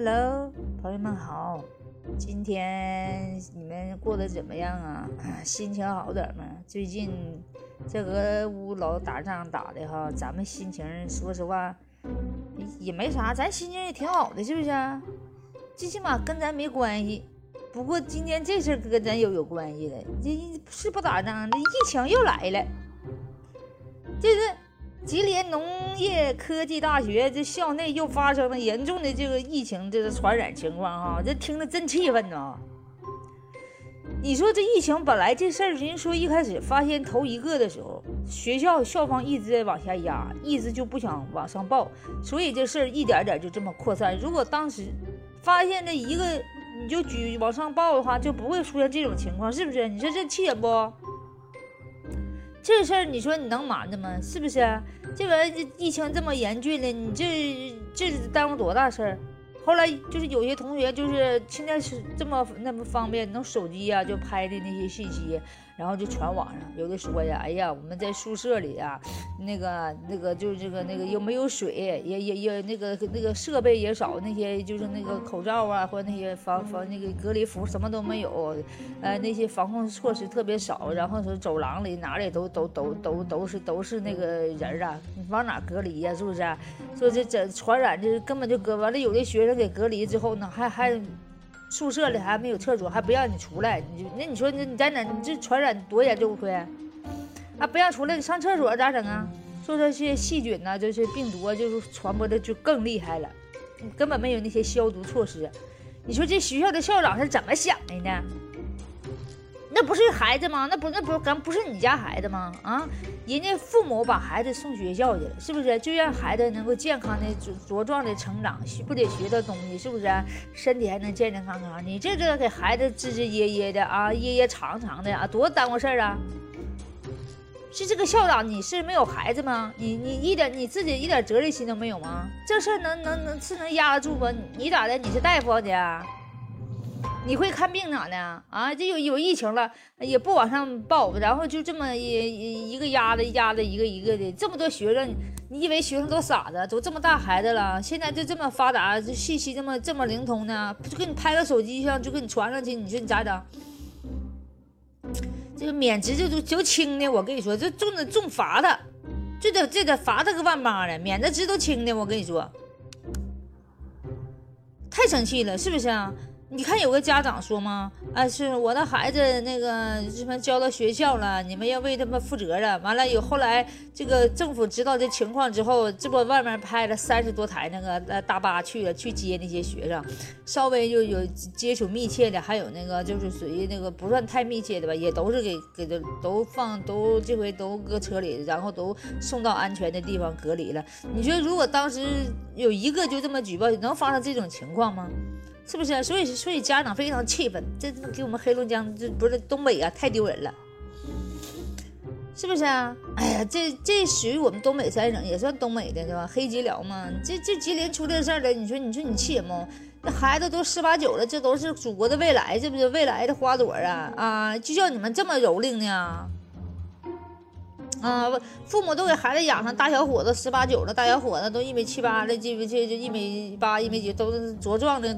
Hello，朋友们好，今天你们过得怎么样啊？心情好点吗？最近这俄乌老打仗打的哈，咱们心情说实话也没啥，咱心情也挺好的，是不是？最起码跟咱没关系。不过今天这事跟咱又有关系了，这是不打仗，这疫情又来了，就是。吉林农业科技大学这校内又发生了严重的这个疫情，这个传染情况哈，这听着真气愤呐！你说这疫情本来这事儿，人说一开始发现头一个的时候，学校校方一直在往下压，一直就不想往上报，所以这事儿一点点就这么扩散。如果当时发现这一个你就举往上报的话，就不会出现这种情况，是不是？你说这气人不？这事儿你说你能瞒着吗？是不是？这玩意儿疫情这么严峻了，你这这耽误多大事儿？后来就是有些同学就是现在是这么那么方便，能手机呀就拍的那些信息。然后就传网上，有的说呀，哎呀，我们在宿舍里呀，那个那个就是这个那个又没有水，也也也那个那个设备也少，那些就是那个口罩啊，或者那些防防那个隔离服什么都没有，呃，那些防控措施特别少。然后说走廊里哪里都都都都都是都是那个人啊，往哪隔离呀？是不是？说这这传染这根本就隔完了，有的学生给隔离之后呢，还还。宿舍里还没有厕所，还不让你出来，你就那你说你你在哪？你这传染多严重，亏啊！不让出来，你上厕所咋整啊？说这些细菌呐，这些病毒啊就是传播的就更厉害了，根本没有那些消毒措施。你说这学校的校长是怎么想的呢？那不是孩子吗？那不那不咱不是你家孩子吗？啊，人家父母把孩子送学校去了，是不是？就让孩子能够健康的茁茁壮的成长，学不得学到东西，是不是？身体还能健健康康。你这这给孩子吱吱耶耶的啊，掖掖长长的啊，多耽误事儿啊！是这个校长，你是没有孩子吗？你你一点你自己一点责任心都没有吗？这事儿能能能是能压得住吗？你咋的？你是大夫你？你会看病咋的啊？这有有疫情了，也不往上报，然后就这么一一个压的压的一个一个的，这么多学生，你以为学生都傻子？都这么大孩子了，现在就这么发达，这信息这么这么灵通呢？就给你拍个手机上，就给你传上去，你说你咋整？这个免职就就轻的，我跟你说，这重的重罚他，这得这得罚他个万八的，免的职都轻的，我跟你说，太生气了，是不是啊？你看有个家长说吗？啊，是我的孩子那个什么交到学校了，你们要为他们负责任。完了有后来这个政府知道这情况之后，这不外面派了三十多台那个大巴去了去接那些学生，稍微就有接触密切的，还有那个就是属于那个不算太密切的吧，也都是给给的都放都这回都搁车里，然后都送到安全的地方隔离了。你说如果当时有一个就这么举报，能发生这种情况吗？是不是？所以，所以家长非常气愤，这给我们黑龙江，这不是东北啊，太丢人了，是不是啊？哎呀，这这属于我们东北三省，也算东北的，对吧？黑吉辽嘛，这这吉林出这事儿了，你说，你说你气人不？那孩子都十八九了，这都是祖国的未来，这不是？未来的花朵啊啊！就叫你们这么蹂躏呢？啊，父母都给孩子养成大小伙子，十八九的大小伙子，都一米七八的，这这这一米八、一米九，都是茁壮的、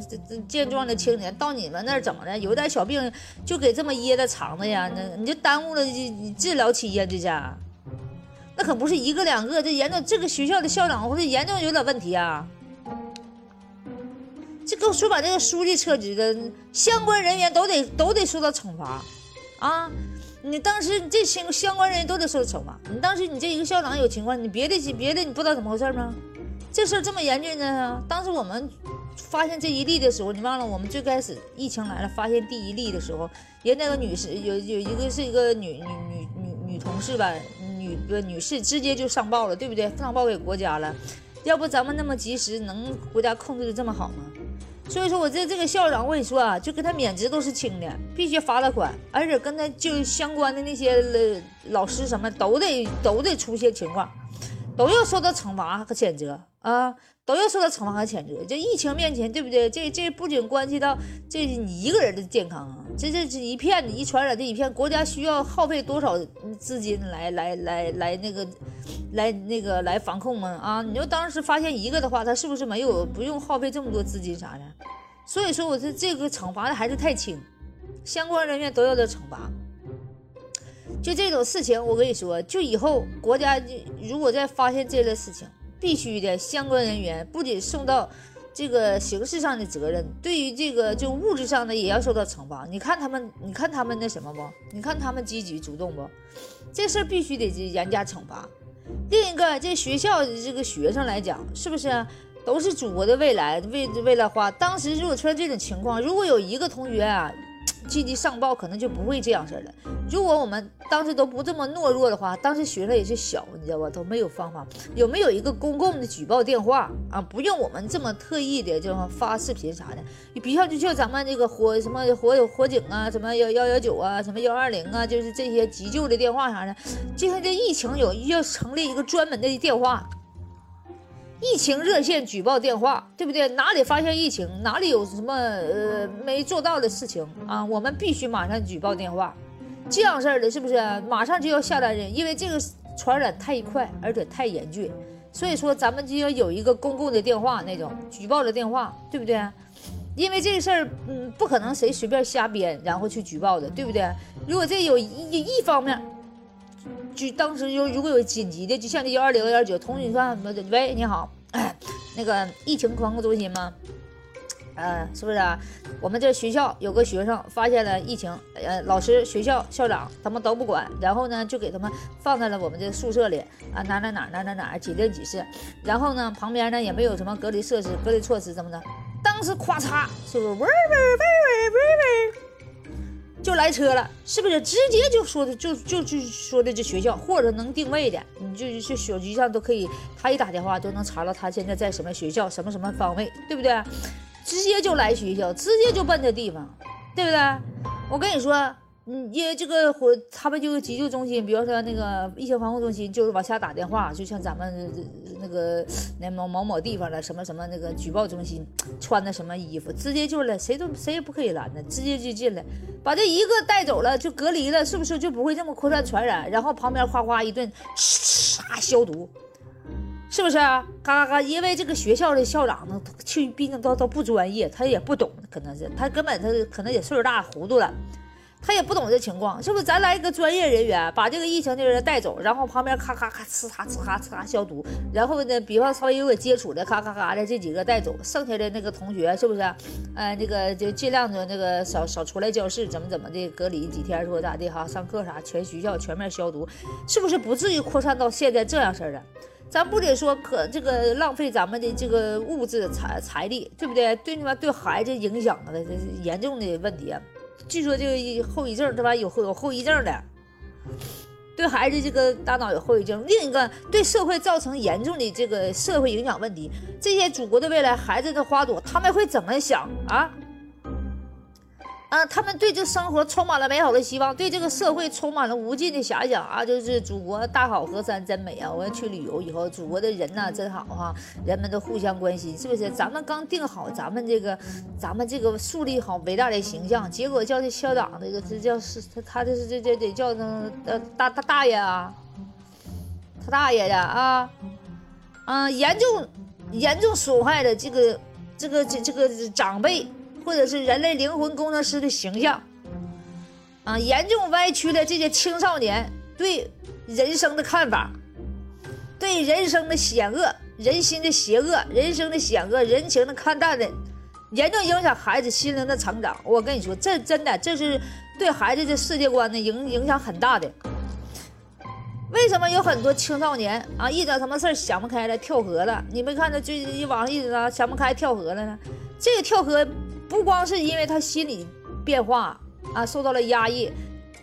健壮的青年。到你们那儿怎么的？有点小病就给这么掖着藏着呀？那你就耽误了治疗期呀？这家，那可不是一个两个，这严重，这个学校的校长或者严重有点问题啊！这个说把这个书记撤职的相关人员都得都得受到惩罚啊！你当时这相相关人员都得受惩罚。你当时你这一个校长有情况，你别的别的你不知道怎么回事吗？这事儿这么严峻呢？当时我们发现这一例的时候，你忘了我们最开始疫情来了发现第一例的时候，人那个女士有有一个是一个女女女女女同事吧，女不女士直接就上报了，对不对？上报给国家了。要不咱们那么及时，能国家控制的这么好吗？所以说我这这个校长，我跟你说啊，就跟他免职都是轻的，必须罚他款，而且跟他就相关的那些老师什么都得都得出现情况，都要受到惩罚和谴责啊，都要受到惩罚和谴责。这疫情面前，对不对？这这不仅关系到这你一个人的健康啊，这这这一片一传染这一片，国家需要耗费多少资金来来来来那个来那个来防控吗？啊，你说当时发现一个的话，他是不是没有不用耗费这么多资金啥的？所以说，我这这个惩罚的还是太轻，相关人员都要得惩罚。就这种事情，我跟你说，就以后国家如果再发现这类事情，必须的相关人员不仅送到这个形式上的责任，对于这个就物质上的也要受到惩罚。你看他们，你看他们那什么不？你看他们积极主动不？这事儿必须得严加惩罚。另一个，这学校这个学生来讲，是不是都是祖国的未来？为为了花，当时如果出现这种情况，如果有一个同学啊。积极上报可能就不会这样式儿了。如果我们当时都不这么懦弱的话，当时学生也是小，你知道吧？都没有方法。有没有一个公共的举报电话啊？不用我们这么特意的就发视频啥的。你比较就像咱们这个火什么火火警啊，什么幺幺幺九啊，什么幺二零啊，就是这些急救的电话啥的。就像这疫情有要成立一个专门的电话。疫情热线举报电话，对不对？哪里发现疫情，哪里有什么呃没做到的事情啊？我们必须马上举报电话。这样事儿的，是不是马上就要下来人？因为这个传染太快，而且太严峻，所以说咱们就要有一个公共的电话，那种举报的电话，对不对？因为这个事儿，嗯，不可能谁随便瞎编，然后去举报的，对不对？如果这有一一方面。就当时就如果有紧急的，就像这幺二零幺二九，通讯上什么的，喂，你好，那个疫情防控中心吗？呃，是不是啊？我们这学校有个学生发现了疫情，呃，老师、学校、校长他们都不管，然后呢，就给他们放在了我们这宿舍里啊，哪哪哪哪哪哪几零几室，然后呢，旁边呢也没有什么隔离设施、隔离措施什么的，当时咵嚓，是不是？喂喂喂喂喂喂。就来车了，是不是直接就说的就就就说的这学校，或者能定位的，你就去手机上都可以，他一打电话都能查到他现在在什么学校，什么什么方位，对不对？直接就来学校，直接就奔这地方，对不对？我跟你说。嗯，因为这个火，他们就急救中心，比如说那个疫情防控中心，就是往下打电话，就像咱们那个那某某某地方的什么什么那个举报中心，穿的什么衣服，直接就来，谁都谁也不可以拦的，直接就进来，把这一个带走了，就隔离了，是不是就不会这么扩散传染？然后旁边哗哗一顿唰消毒，是不是？啊嘎嘎嘎！因为这个学校的校长呢，去毕竟都都不专业，他也不懂，可能是他根本他可能也岁数大糊涂了。他也不懂这情况，是不是？咱来一个专业人员，把这个疫情的人带走，然后旁边咔咔咔呲嚓呲嚓呲嚓消毒，然后呢，比方稍微有点接触的，咔咔咔的这几个带走，剩下的那个同学是不是？呃，那个就尽量的那个少少出来教室，怎么怎么的隔离几天，说咋的哈？上课啥，全学校全面消毒，是不是不至于扩散到现在这样式的？咱不得说可这个浪费咱们的这个物质财财力，对不对？对你妈对孩子影响的这是严重的问题。据说这个后遗症，对吧有后有后遗症的，对孩子这个大脑有后遗症。另一个对社会造成严重的这个社会影响问题，这些祖国的未来，孩子的花朵，他们会怎么想啊？啊，他们对这生活充满了美好的希望，对这个社会充满了无尽的遐想啊！就是祖国大好河山真美啊！我要去旅游，以后祖国的人呐真好哈，人们都互相关心，是不是？咱们刚定好咱们这个，咱们这个树立好伟大的形象，结果叫这校长这个这叫是他他这是这这得叫他呃大大大爷啊，他大爷的啊，啊严重严重损害了这个这个这这个长辈。或者是人类灵魂工程师的形象，啊，严重歪曲了这些青少年对人生的看法，对人生的险恶、人心的邪恶、人生的险恶、人情的看淡的，严重影响孩子心灵的成长。我跟你说，这真的这是对孩子的世界观的影影响很大的。为什么有很多青少年啊，一到什么事儿想不开了跳河了？你没看到最近网上一直啊想不开跳河了呢？这个跳河。不光是因为他心理变化啊，受到了压抑，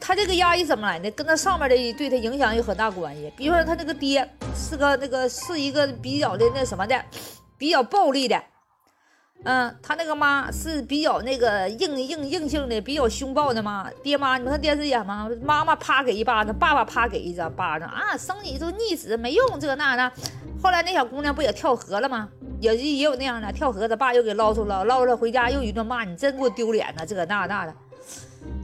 他这个压抑怎么来的？跟他上面的对他影响有很大关系。比如说他那个爹是个那个是一个比较的那什么的，比较暴力的，嗯，他那个妈是比较那个硬硬硬性的，比较凶暴的妈。爹妈，你们看电视演吗？妈妈啪给一巴掌，爸爸啪给一掌巴掌啊！生你都逆子没用，这那的。后来那小姑娘不也跳河了吗？也也有那样的，跳河，他爸又给捞出了，捞出来回家又一顿骂，你真给我丢脸呐！这个那那的，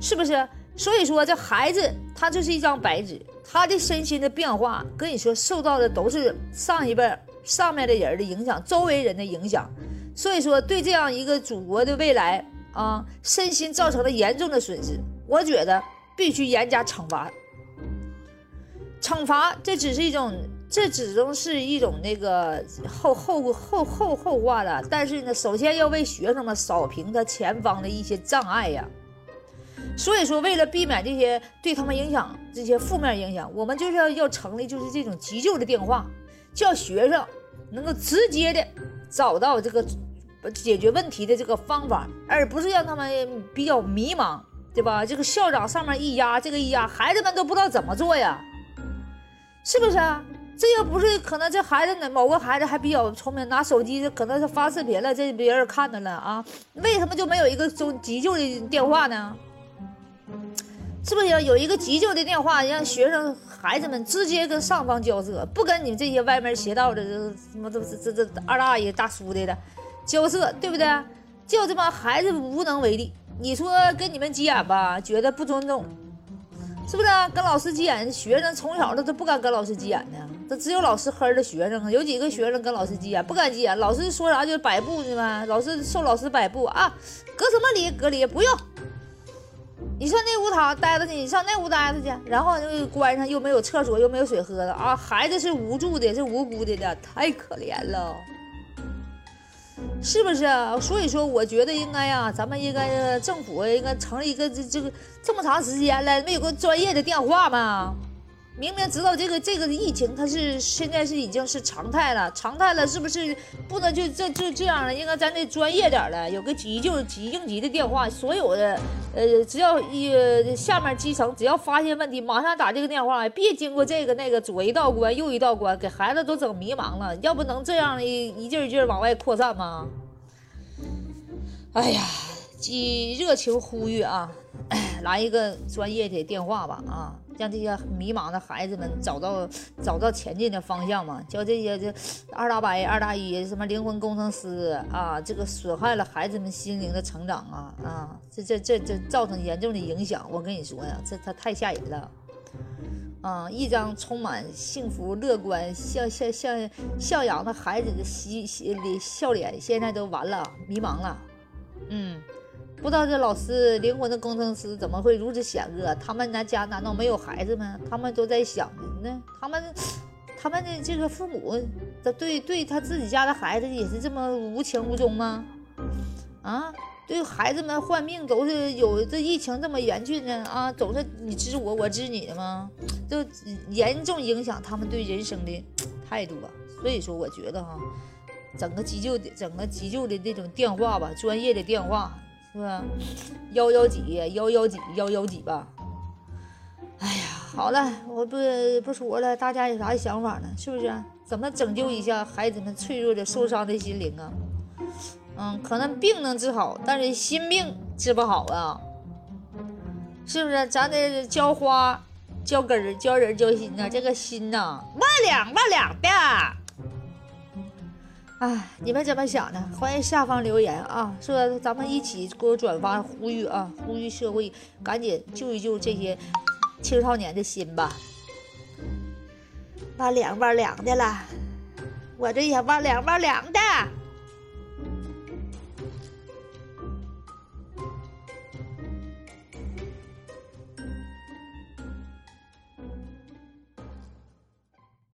是不是？所以说这孩子他就是一张白纸，他的身心的变化，跟你说受到的都是上一辈上面的人的影响，周围人的影响。所以说，对这样一个祖国的未来啊，身心造成了严重的损失，我觉得必须严加惩罚。惩罚这只是一种，这只能是一种那个后后后后后话了。但是呢，首先要为学生们扫平他前方的一些障碍呀。所以说，为了避免这些对他们影响这些负面影响，我们就是要要成立就是这种急救的电话，叫学生能够直接的找到这个。解决问题的这个方法，而不是让他们比较迷茫，对吧？这个校长上面一压，这个一压，孩子们都不知道怎么做呀，是不是啊？这要不是可能这孩子呢，某个孩子还比较聪明，拿手机可能是发视频了，这别人看到了啊，为什么就没有一个中急救的电话呢？是不是有一个急救的电话，让学生孩子们直接跟上方交涉，不跟你们这些歪门邪道的这什么这这这二大爷大叔的的。交涉对不对？就这帮孩子无能为力。你说跟你们急眼吧，觉得不尊重，是不是？跟老师急眼，学生从小他都不敢跟老师急眼的，只有老师黑的学生啊。有几个学生跟老师急眼，不敢急眼，老师说啥就摆布是吧？老师受老师摆布啊，隔什么离？隔离不用。你上那屋躺待着去，你上那屋待着去，然后就关上，又没有厕所，又没有水喝的啊！孩子是无助的，是无辜的的，太可怜了。是不是？所以说，我觉得应该呀，咱们应该政府应该成立一个这这个这么长时间了，没有个专业的电话吗？明明知道这个这个疫情它是现在是已经是常态了，常态了，是不是不能就这就这样了？应该咱得专业点了，有个急救急应急的电话，所有的呃，只要一下面基层只要发现问题，马上打这个电话，别经过这个那个左一道关右一道关，给孩子都整迷茫了。要不能这样一一劲一劲儿往外扩散吗？哎呀，即热情呼吁啊，来一个专业的电话吧啊！让这些迷茫的孩子们找到找到前进的方向嘛，叫这些这二大伯二大姨什么灵魂工程师啊，这个损害了孩子们心灵的成长啊啊，这这这这造成严重的影响。我跟你说呀，这他太吓人了啊！一张充满幸福、乐观、向向向向阳的孩子的喜喜笑脸，现在都完了，迷茫了，嗯。不知道这老师灵魂的工程师怎么会如此险恶？他们那家难道没有孩子吗？他们都在想呢。他们，他们的这个父母，他对对他自己家的孩子也是这么无情无踪吗？啊，对孩子们换命都是有这疫情这么严峻呢？啊，总是你知我，我知你的吗？就严重影响他们对人生的 态度啊。所以说，我觉得哈，整个急救的整个急救的这种电话吧，专业的电话。是吧？幺幺几幺幺几幺幺几吧。哎呀，好了，我不不说了，大家有啥想法呢？是不是？怎么拯救一下孩子们脆弱的、受伤的心灵啊？嗯，可能病能治好，但是心病治不好啊。是不是？咱得浇花、浇根儿、浇人、浇心呐。这个心呐，万两万两的。哎，你们怎么想的？欢迎下方留言啊！说咱们一起给我转发呼吁啊，呼吁社会赶紧救一救这些青少年的心吧。万凉万凉的了，我这也万凉万凉的。